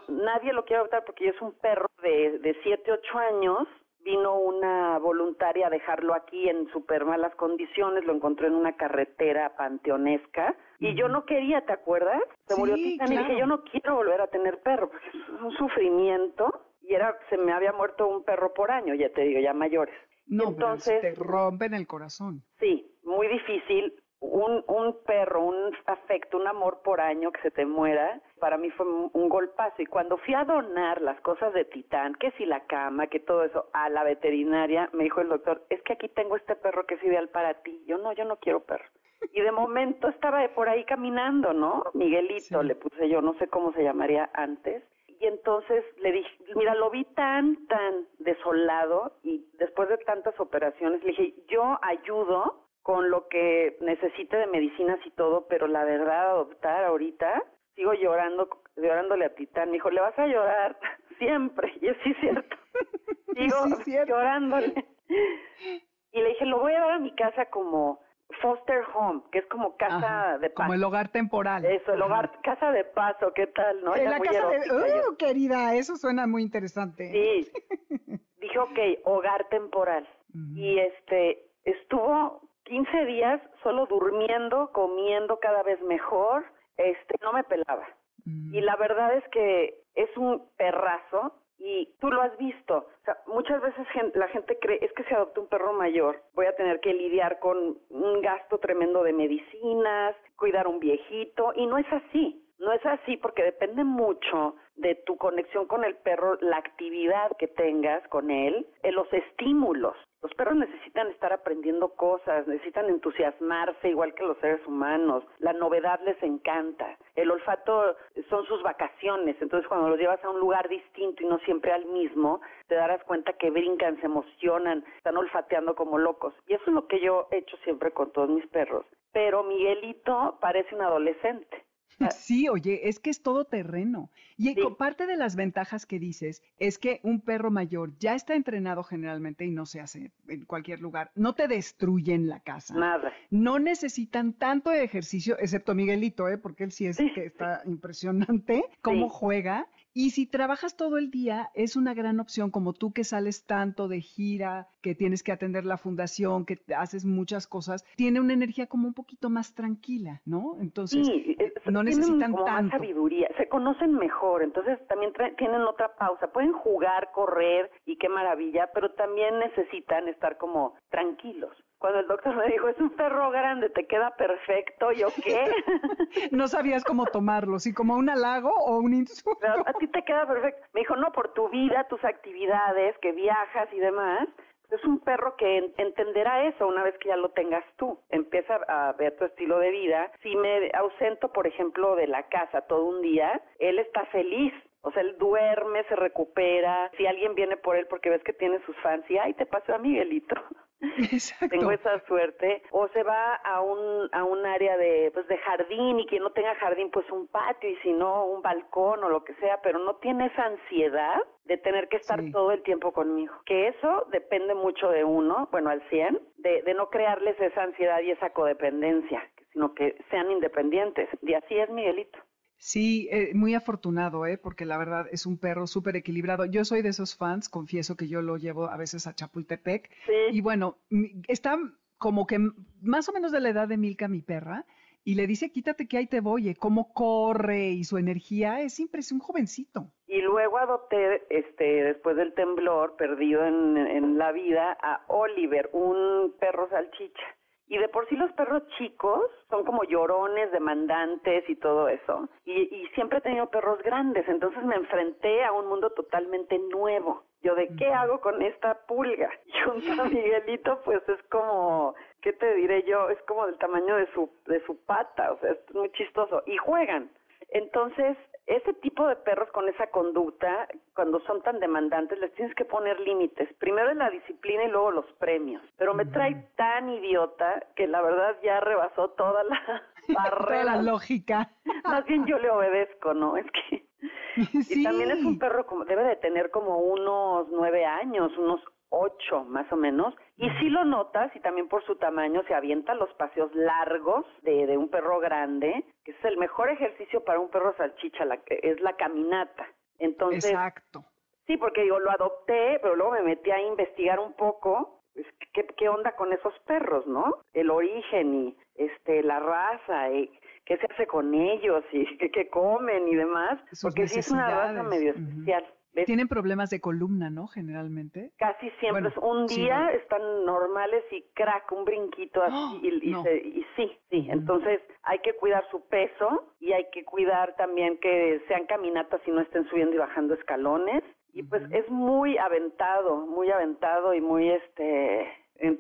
nadie lo quiere adoptar porque es un perro de, de siete, ocho años, vino una voluntaria a dejarlo aquí en súper malas condiciones, lo encontró en una carretera panteonesca y yo no quería, ¿te acuerdas? Se murió y dije, yo no quiero volver a tener perro, porque es un sufrimiento y era se me había muerto un perro por año, ya te digo, ya mayores. No, entonces te rompen el corazón. Sí, muy difícil un, un perro, un afecto, un amor por año que se te muera, para mí fue un, golpazo. Y cuando fui a donar las cosas de Titán, que si la cama, que todo eso, a la veterinaria, me dijo el doctor, es que aquí tengo este perro que es ideal para ti. Yo no, yo no quiero perro. Y de momento estaba por ahí caminando, ¿no? Miguelito le puse yo, no sé cómo se llamaría antes. Y entonces le dije, mira, lo vi tan, tan desolado y después de tantas operaciones le dije, yo ayudo con lo que necesite de medicinas y todo, pero la verdad, adoptar ahorita, sigo llorando, llorándole a Titán. Me dijo, le vas a llorar siempre. Y es sí cierto. Sigo llorándole. Y le dije, lo voy a dar a mi casa como foster home, que es como casa de paso. Como el hogar temporal. Eso, el hogar, casa de paso, ¿qué tal? ¿no? la casa de... ¡Uh, querida! Eso suena muy interesante. Sí. Dije, ok, hogar temporal. Y este, estuvo 15 días solo durmiendo, comiendo cada vez mejor, este, no me pelaba. Mm. Y la verdad es que es un perrazo y tú lo has visto. O sea, muchas veces la gente cree, es que si adopta un perro mayor, voy a tener que lidiar con un gasto tremendo de medicinas, cuidar un viejito, y no es así. No es así porque depende mucho de tu conexión con el perro, la actividad que tengas con él, en los estímulos. Los perros necesitan estar aprendiendo cosas, necesitan entusiasmarse igual que los seres humanos. La novedad les encanta. El olfato son sus vacaciones, entonces cuando los llevas a un lugar distinto y no siempre al mismo, te darás cuenta que brincan, se emocionan, están olfateando como locos. Y eso es lo que yo he hecho siempre con todos mis perros. Pero Miguelito parece un adolescente. Sí, oye, es que es todo terreno. Y parte de las ventajas que dices es que un perro mayor ya está entrenado generalmente y no se hace en cualquier lugar. No te destruyen la casa. Nada. No necesitan tanto ejercicio, excepto Miguelito, ¿eh? porque él sí es que está impresionante cómo juega y si trabajas todo el día, es una gran opción, como tú que sales tanto de gira, que tienes que atender la fundación, que haces muchas cosas, tiene una energía como un poquito más tranquila, ¿no? Entonces, sí, no necesitan como tanto. Más sabiduría, se conocen mejor, entonces también tienen otra pausa, pueden jugar, correr y qué maravilla, pero también necesitan estar como tranquilos cuando el doctor me dijo, es un perro grande, te queda perfecto, ¿yo qué? no sabías cómo tomarlo, si como un halago o un insulto. a ti te queda perfecto. Me dijo, no, por tu vida, tus actividades, que viajas y demás. Es un perro que entenderá eso una vez que ya lo tengas tú. Empieza a ver tu estilo de vida. Si me ausento, por ejemplo, de la casa todo un día, él está feliz o sea, él duerme, se recupera. Si alguien viene por él porque ves que tiene sus fans y, ay, te pasó a Miguelito. Tengo esa suerte. O se va a un, a un área de, pues, de jardín y quien no tenga jardín, pues un patio y si no, un balcón o lo que sea, pero no tiene esa ansiedad de tener que estar todo el tiempo conmigo. Que eso depende mucho de uno, bueno, al 100, de, de no crearles esa ansiedad y esa codependencia, sino que sean independientes. Y así es Miguelito. Sí, eh, muy afortunado, ¿eh? porque la verdad es un perro súper equilibrado. Yo soy de esos fans, confieso que yo lo llevo a veces a Chapultepec. Y bueno, está como que más o menos de la edad de Milka, mi perra, y le dice, quítate que ahí te voy, cómo corre y su energía es impresionante, un jovencito. Y luego adopté, este, después del temblor, perdido en, en la vida, a Oliver, un perro salchicha. Y de por sí los perros chicos son como llorones, demandantes y todo eso. Y, siempre he tenido perros grandes, entonces me enfrenté a un mundo totalmente nuevo. Yo de qué hago con esta pulga. Y un Miguelito pues es como, ¿qué te diré yo? Es como del tamaño de su, de su pata, o sea, es muy chistoso. Y juegan. Entonces, ese tipo de perros con esa conducta, cuando son tan demandantes, les tienes que poner límites. Primero en la disciplina y luego los premios. Pero me trae tan idiota que la verdad ya rebasó toda la barrera. la lógica. Más bien yo le obedezco, ¿no? Es que... Y también es un perro como, debe de tener como unos nueve años, unos ocho más o menos, y si lo notas, y también por su tamaño, se avienta los paseos largos de, de un perro grande, que es el mejor ejercicio para un perro salchicha, la, es la caminata. Entonces, Exacto. Sí, porque yo lo adopté, pero luego me metí a investigar un poco, pues, ¿qué, qué onda con esos perros, ¿no? El origen y este la raza, y qué se hace con ellos y qué, comen y demás, porque sí es una raza medio especial. Tienen problemas de columna, ¿no? Generalmente. Casi siempre. un día están normales y crack, un brinquito así. ¡Oh! y, sí, sí. Entonces hay que cuidar su peso y hay que cuidar también que sean caminatas y no estén subiendo y bajando escalones. Y pues es muy aventado, muy aventado y muy este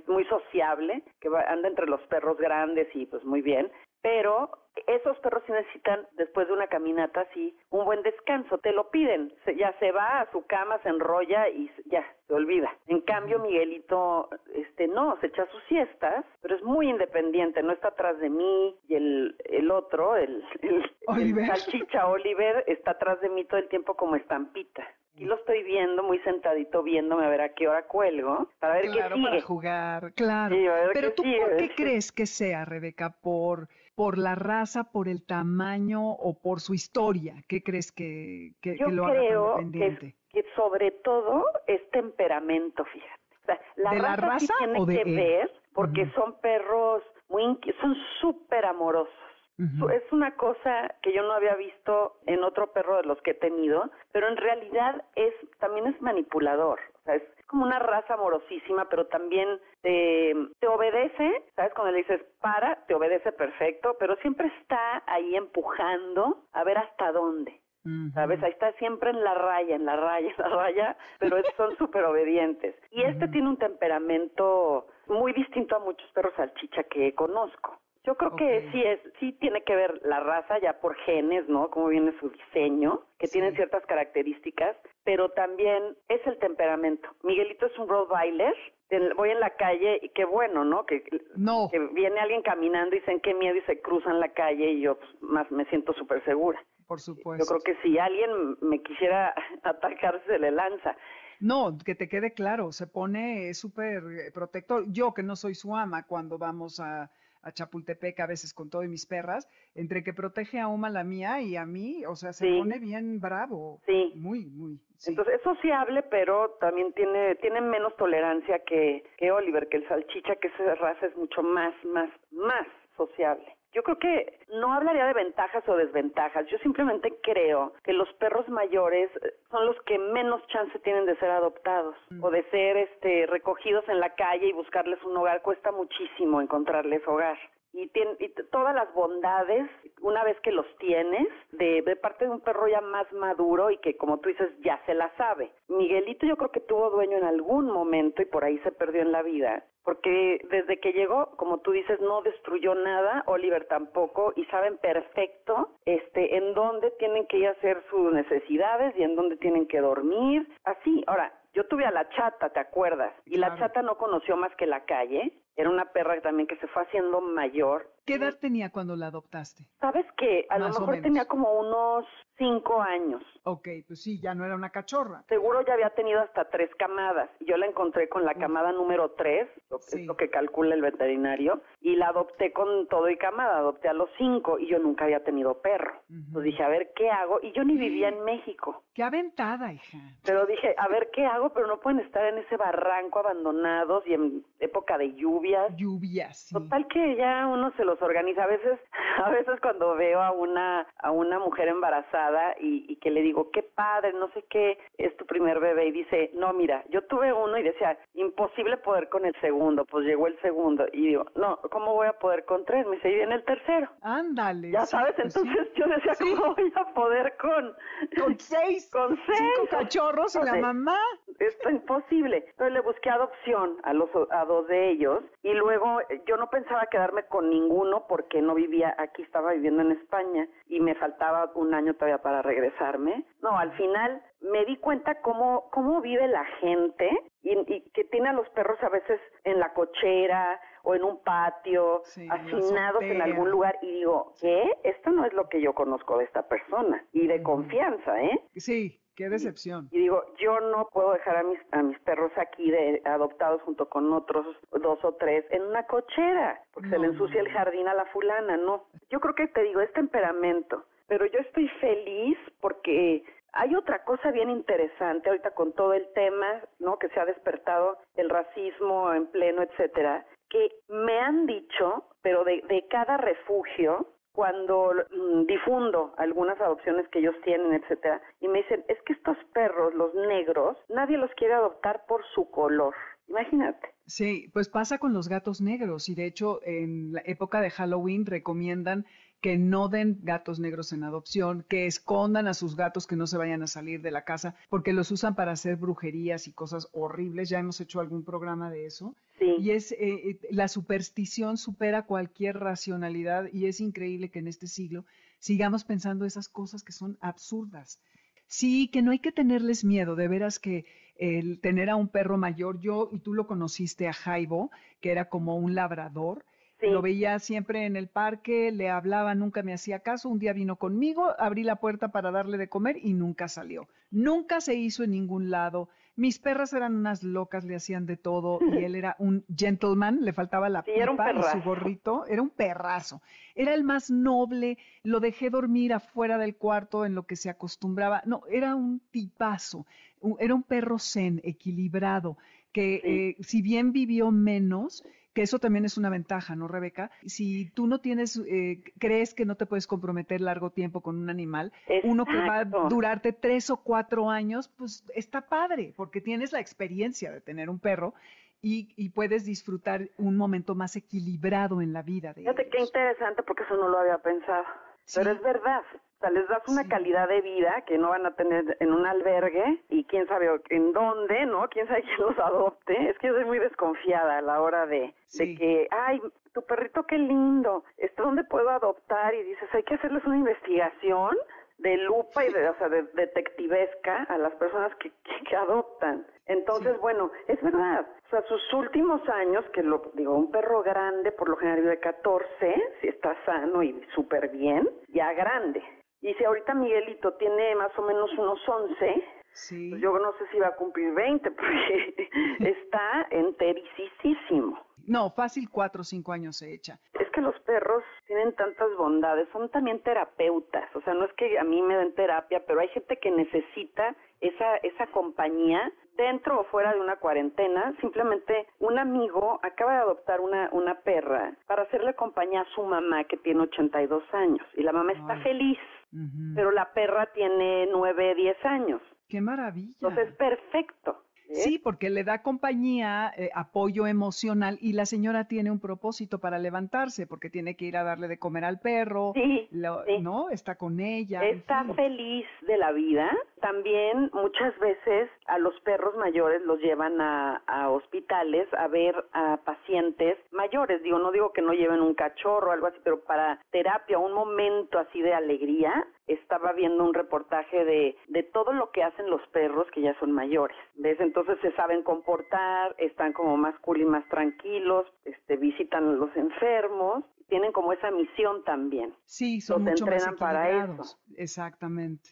muy sociable, que anda entre los perros grandes y pues muy bien, pero esos perros sí necesitan, después de una caminata así, un buen descanso, te lo piden, ya se va a su cama, se enrolla y ya, se olvida. En cambio, Miguelito, este, no, se echa sus siestas, pero es muy independiente, no está atrás de mí y el, el otro, el, el, salchicha Oliver, está atrás de mí todo el tiempo como estampita. Aquí lo estoy viendo muy sentadito viéndome a ver a qué hora cuelgo, para ver qué sigue. para jugar, claro. Pero tú, ¿por qué crees que sea, Rebeca? ¿Por por la raza, por el tamaño o por su historia? ¿Qué crees que, que, Yo lo creo Que, que, sobre todo es temperamento, fíjate. O sea, la, ¿De raza, la raza sí tiene que ver porque son perros muy son súper amorosos. Es una cosa que yo no había visto en otro perro de los que he tenido, pero en realidad es también es manipulador. O sea, es como una raza amorosísima, pero también te, te obedece, ¿sabes? Cuando le dices para, te obedece perfecto, pero siempre está ahí empujando a ver hasta dónde. ¿Sabes? Ahí está siempre en la raya, en la raya, en la raya, pero son súper obedientes. Y este tiene un temperamento muy distinto a muchos perros salchicha que conozco. Yo creo que sí es, sí tiene que ver la raza ya por genes, ¿no? Cómo viene su diseño, que tiene ciertas características, pero también es el temperamento. Miguelito es un Rottweiler voy en la calle y qué bueno, ¿no? Que, no. que viene alguien caminando y dicen qué miedo y se cruzan la calle y yo pues, más me siento súper segura. Por supuesto. Yo creo que si alguien me quisiera atacar, se le lanza. No, que te quede claro, se pone súper protector. Yo que no soy su ama cuando vamos a, a Chapultepec a veces con todo y mis perras, entre que protege a Uma la mía y a mí, o sea, se pone bien bravo. Sí. Muy, muy. Entonces es sociable, pero también tiene, tiene menos tolerancia que, que Oliver, que el salchicha, que esa raza es mucho más, más, más sociable. Yo creo que no hablaría de ventajas o desventajas. Yo simplemente creo que los perros mayores eh, son los que menos chance tienen de ser adoptados mm. o de ser este recogidos en la calle y buscarles un hogar. Cuesta muchísimo encontrarles hogar y, tiene, todas las bondades, una vez que los tienes, de, de, parte de un perro ya más maduro y que, como tú dices, ya se la sabe. Miguelito yo creo que tuvo dueño en algún momento y por ahí se perdió en la vida, porque desde que llegó, como tú dices, no destruyó nada, Oliver tampoco, y saben perfecto este, en dónde tienen que ir a hacer sus necesidades y en dónde tienen que dormir. Así, ahora, yo tuve a la chata, ¿te acuerdas? Y la chata no conoció más que la calle era una perra también que se fue haciendo mayor. ¿Qué edad tenía cuando la adoptaste? Sabes que a lo mejor tenía como unos cinco años. Ok, pues sí, ya no era una cachorra. Seguro ya había tenido hasta tres camadas. Yo la encontré con la camada número tres, lo que es lo que calcula el veterinario, y la adopté con todo y camada, adopté a los cinco y yo nunca había tenido perro. Entonces dije, a ver qué hago, y yo ni vivía en México. Qué aventada, hija. Pero dije, a ver qué hago, pero no pueden estar en ese barranco abandonados y en época de lluvias. Lluvias. Sí. Total que ya uno se los organiza. A veces, a veces cuando veo a una, a una mujer embarazada y, y que le digo, qué padre, no sé qué, es tu primer bebé, y dice, no, mira, yo tuve uno y decía, imposible poder con el segundo, pues llegó el segundo. Y digo, no, ¿cómo voy a poder con tres? Me dice, y viene el tercero. Ándale. Ya sabes, pues entonces yo decía, ¿cómo voy a poder con, con seis? Con seis. Cinco cachorros y la mamá. Esto es imposible. Entonces le busqué adopción a los a dos de ellos y luego eh, yo no pensaba quedarme con ninguno porque no vivía aquí, estaba viviendo en España y me faltaba un año todavía para regresarme. No, al final me di cuenta cómo, cómo vive la gente y, que tiene a los perros a veces en la cochera o en un patio, hacinados en algún lugar y digo, ¿qué? Esto no es lo que yo conozco de esta persona y de confianza, ¿eh? Sí, Qué decepción. Y, digo, yo no puedo dejar a mis, a mis perros aquí de, adoptados junto con otros dos o tres en una cochera, porque se le ensucia el jardín a la fulana, no. Yo creo que te digo, es temperamento, pero yo estoy feliz porque hay otra cosa bien interesante ahorita con todo el tema, ¿no? Que se ha despertado el racismo en pleno, etcétera, que me han dicho, pero de, de cada refugio, cuando mm, difundo algunas adopciones que ellos tienen, etcétera, y me dicen, es que estos perros, los negros, nadie los quiere adoptar por su color. Imagínate. Sí, pues pasa con los gatos negros y de hecho en la época de Halloween recomiendan que no den gatos negros en adopción, que escondan a sus gatos que no se vayan a salir de la casa, porque los usan para hacer brujerías y cosas horribles. Ya hemos hecho algún programa de eso. Y es eh, eh, la superstición supera cualquier racionalidad y es increíble que en este siglo sigamos pensando esas cosas que son absurdas. Sí, que no hay que tenerles miedo, de veras que el tener a un perro mayor, yo y tú lo conociste a Jaibo, que era como un labrador, lo veía siempre en el parque, le hablaba, nunca me hacía caso. Un día vino conmigo, abrí la puerta para darle de comer y nunca salió. Nunca se hizo en ningún lado. Mis perras eran unas locas, le hacían de todo y él era un gentleman, le faltaba la pipa y su gorrito, era un perrazo. Era el más noble, lo dejé dormir afuera del cuarto en lo que se acostumbraba. No, era un tipazo, era un perro zen, equilibrado, que eh, si bien vivió menos, que eso también es una ventaja, ¿no, Rebeca? Si tú no tienes, eh, crees que no te puedes comprometer largo tiempo con un animal, uno que va a durarte tres o cuatro años, pues está padre, porque tienes la experiencia de tener un perro y, puedes disfrutar un momento más equilibrado en la vida de Fíjate qué interesante, porque eso no lo había pensado. Pero es verdad, o sea, les das una calidad de vida que no van a tener en un albergue y quién sabe en dónde, ¿no? Quién sabe quién los adopte. Es que yo soy muy desconfiada a la hora de, de que, ay, tu perrito qué lindo, ¿esto dónde puedo adoptar? Y dices, hay que hacerles una investigación de lupa y de, o sea, de detectivesca a las personas que, que, adoptan. Entonces, bueno, es verdad. O sea, sus últimos años, que lo digo, un perro grande por lo general vive 14, si está sano y súper bien, ya grande. Y si ahorita Miguelito tiene más o menos unos 11, sí. pues yo no sé si va a cumplir 20, porque está entericísimo. No, fácil cuatro o cinco años se echa. Es que los perros tienen tantas bondades, son también terapeutas, o sea, no es que a mí me den terapia, pero hay gente que necesita esa, esa compañía dentro o fuera de una cuarentena, simplemente un amigo acaba de adoptar una, una perra para hacerle compañía a su mamá que tiene 82 años y la mamá está feliz, pero la perra tiene 9, 10 años. ¡Qué maravilla! Entonces, perfecto. Sí, porque le da compañía, eh, apoyo emocional y la señora tiene un propósito para levantarse porque tiene que ir a darle de comer al perro, sí, ¿no? Está con ella. Está feliz de la vida. También muchas veces a los perros mayores los llevan a, a hospitales a ver a pacientes mayores. Digo, no digo que no lleven un cachorro o algo así, pero para terapia, un momento así de alegría, estaba viendo un reportaje de, de todo lo que hacen los perros que ya son mayores. ¿Ves? Entonces se saben comportar, están como más cool y más tranquilos, este, visitan a los enfermos, tienen como esa misión también. Sí, son los mucho entrenan más para eso. Exactamente.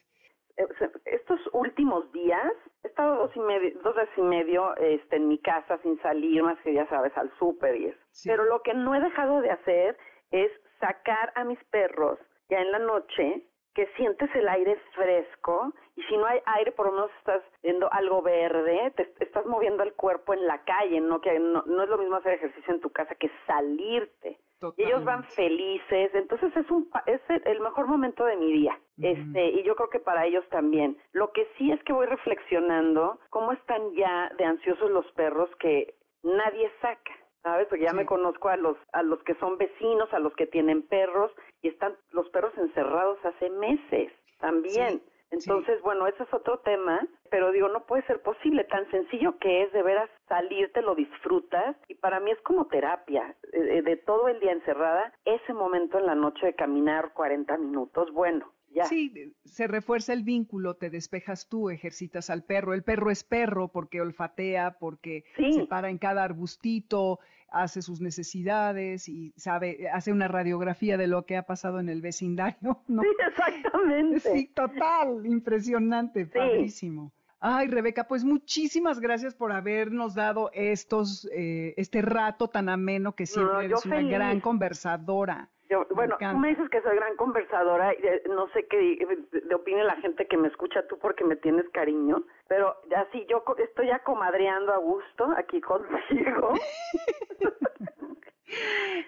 Eh, Estos últimos días he estado dos y medio, dos días y medio este, en mi casa sin salir más que ya sabes al súper y eso. Sí. Pero lo que no he dejado de hacer es sacar a mis perros ya en la noche que sientes el aire fresco y si no hay aire por lo menos estás viendo algo verde, te estás moviendo el cuerpo en la calle, no que no, no es lo mismo hacer ejercicio en tu casa que salirte. Y ellos van felices, entonces es un es el mejor momento de mi día. Este, y yo creo que para ellos también. Lo que sí es que voy reflexionando cómo están ya de ansiosos los perros que nadie saca. ¿Sabes? Porque ya Sí. me conozco a los a los que son vecinos, a los que tienen perros y están los perros encerrados hace meses también. Sí, Entonces, bueno, ese es otro tema, pero digo, no puede ser posible, tan sencillo que es de veras salir, te lo disfrutas y para mí es como terapia, eh, de todo el día encerrada, ese momento en la noche de caminar 40 minutos, bueno, ya. Sí, se refuerza el vínculo, te despejas tú, ejercitas al perro. El perro es perro porque olfatea, porque Sí. se para en cada arbustito, hace sus necesidades y sabe, hace una radiografía de lo que ha pasado en el vecindario, ¿no? Sí, exactamente. Sí, total, impresionante, padrísimo. Ay, Rebeca, pues muchísimas gracias por habernos dado estos, eh, este rato tan ameno que siempre No, eres una feliz. gran conversadora. Yo, Me bueno, tú encanta. me dices que soy gran conversadora y eh, no sé qué de, de opine la gente que me escucha tú porque me tienes cariño, pero así yo co- estoy ya comadreando a gusto aquí contigo.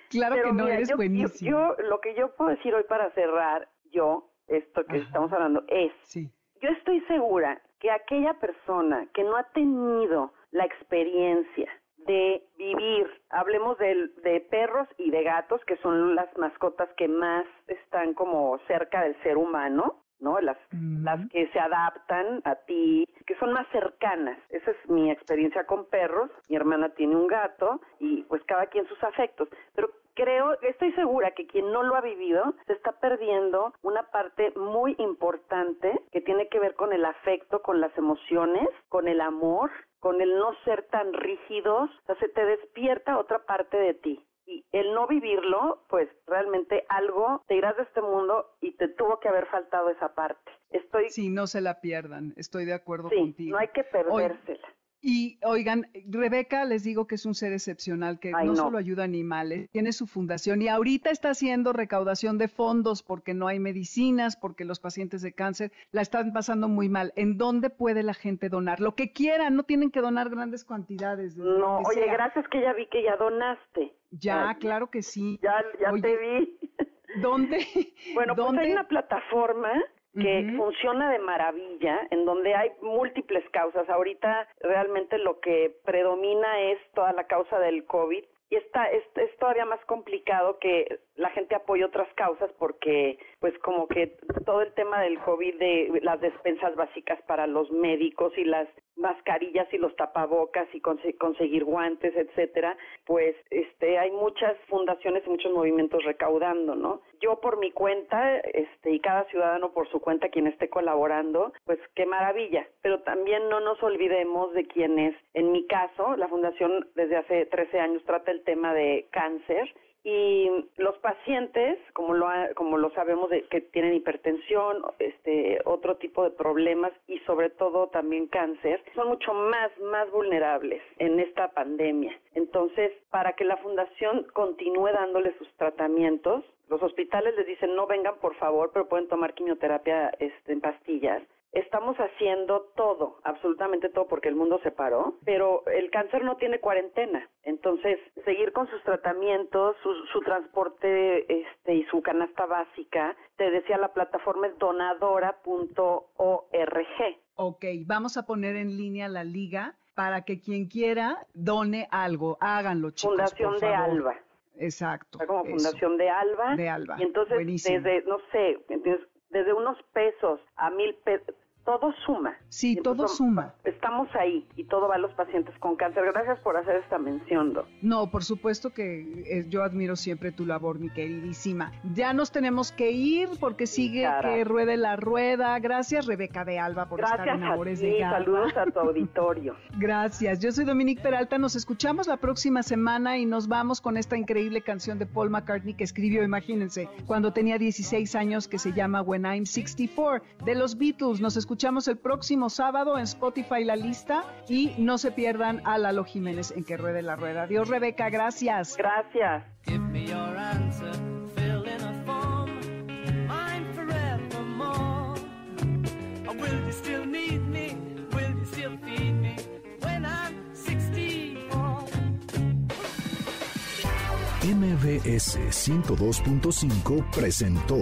Claro Pero que no, mira, eres yo, yo- buenísimo. yo- lo que yo puedo decir hoy para cerrar, yo, esto que Ajá. estamos hablando, es, Sí, yo estoy segura que aquella persona que no ha tenido la experiencia de vivir, hablemos de, perros y de gatos, que son las mascotas que más están como cerca del ser humano, ¿no? Las, las que se adaptan a ti, que son más cercanas. Esa es mi experiencia con perros. Mi hermana tiene un gato y pues cada quien sus afectos. Pero creo, estoy segura que quien no lo ha vivido se está perdiendo una parte muy importante que tiene que ver con el afecto, con las emociones, con el amor, con el no ser tan rígidos. O sea, se te despierta otra parte de ti. Y el no vivirlo, pues realmente algo te irás de este mundo y te tuvo que haber faltado esa parte. Estoy, sí, no se la pierdan, estoy de acuerdo sí, contigo. no hay que perdérsela. Y oigan, Rebeca les digo que es un ser excepcional, que Ay, no, no. solo ayuda a animales, tiene su fundación y ahorita está haciendo recaudación de fondos porque no hay medicinas, porque los pacientes de cáncer la están pasando muy mal. ¿En dónde puede la gente donar? Lo que quieran, no tienen que donar grandes cantidades. No, oye, sea. gracias que ya vi que ya donaste. Ya, Ay, claro que sí. Ya, ya Oye, te vi. ¿Dónde? Bueno, pues ¿Dónde? hay una plataforma que funciona de maravilla, en donde hay múltiples causas. Ahorita realmente lo que predomina es toda la causa del COVID y está, es, es todavía más complicado que la gente apoya otras causas porque pues como que todo el tema del COVID de las despensas básicas para los médicos y las mascarillas y los tapabocas y conseguir guantes, etcétera, pues este hay muchas fundaciones y muchos movimientos recaudando, ¿no? Yo por mi cuenta, este y cada ciudadano por su cuenta quien esté colaborando, pues qué maravilla, pero también no nos olvidemos de quienes, en mi caso, la fundación desde hace 13 años trata el tema de cáncer y los pacientes, como lo, como lo sabemos, de, que tienen hipertensión, este, otro tipo de problemas y sobre todo también cáncer, son mucho más, más vulnerables en esta pandemia. Entonces, para que la fundación continúe dándole sus tratamientos, los hospitales les dicen no vengan por favor, pero pueden tomar quimioterapia este, en pastillas estamos haciendo todo, absolutamente todo, porque el mundo se paró, pero el cáncer no tiene cuarentena. Entonces, seguir con sus tratamientos, su, transporte este, y su canasta básica, te decía, la plataforma es donadora.org. Ok, vamos a poner en línea la liga para que quien quiera done algo. Háganlo, chicos. Fundación de Alba. Exacto. Como Fundación de Alba. De Alba. Y entonces, desde, no sé, desde unos pesos a mil pesos, todo suma. Sí, todo suma. Estamos ahí y todo va a los pacientes con cáncer. Gracias por hacer esta mención, No, por supuesto que eh, yo admiro siempre tu labor, mi queridísima. Ya nos tenemos que ir porque sigue que ruede la rueda. Gracias, Rebeca de Alba, por estar en Amores de Garra. Saludos a tu auditorio. Gracias. Yo soy Dominique Peralta. Nos escuchamos la próxima semana y nos vamos con esta increíble canción de Paul McCartney que escribió, imagínense, cuando tenía 16 años que se llama When I'm 64 de los Beatles. Nos escuchamos escuchamos el próximo sábado en Spotify la lista y no se pierdan a Lalo Jiménez en que ruede la rueda. Dios Rebeca, gracias. Gracias. MBS 102.5 presentó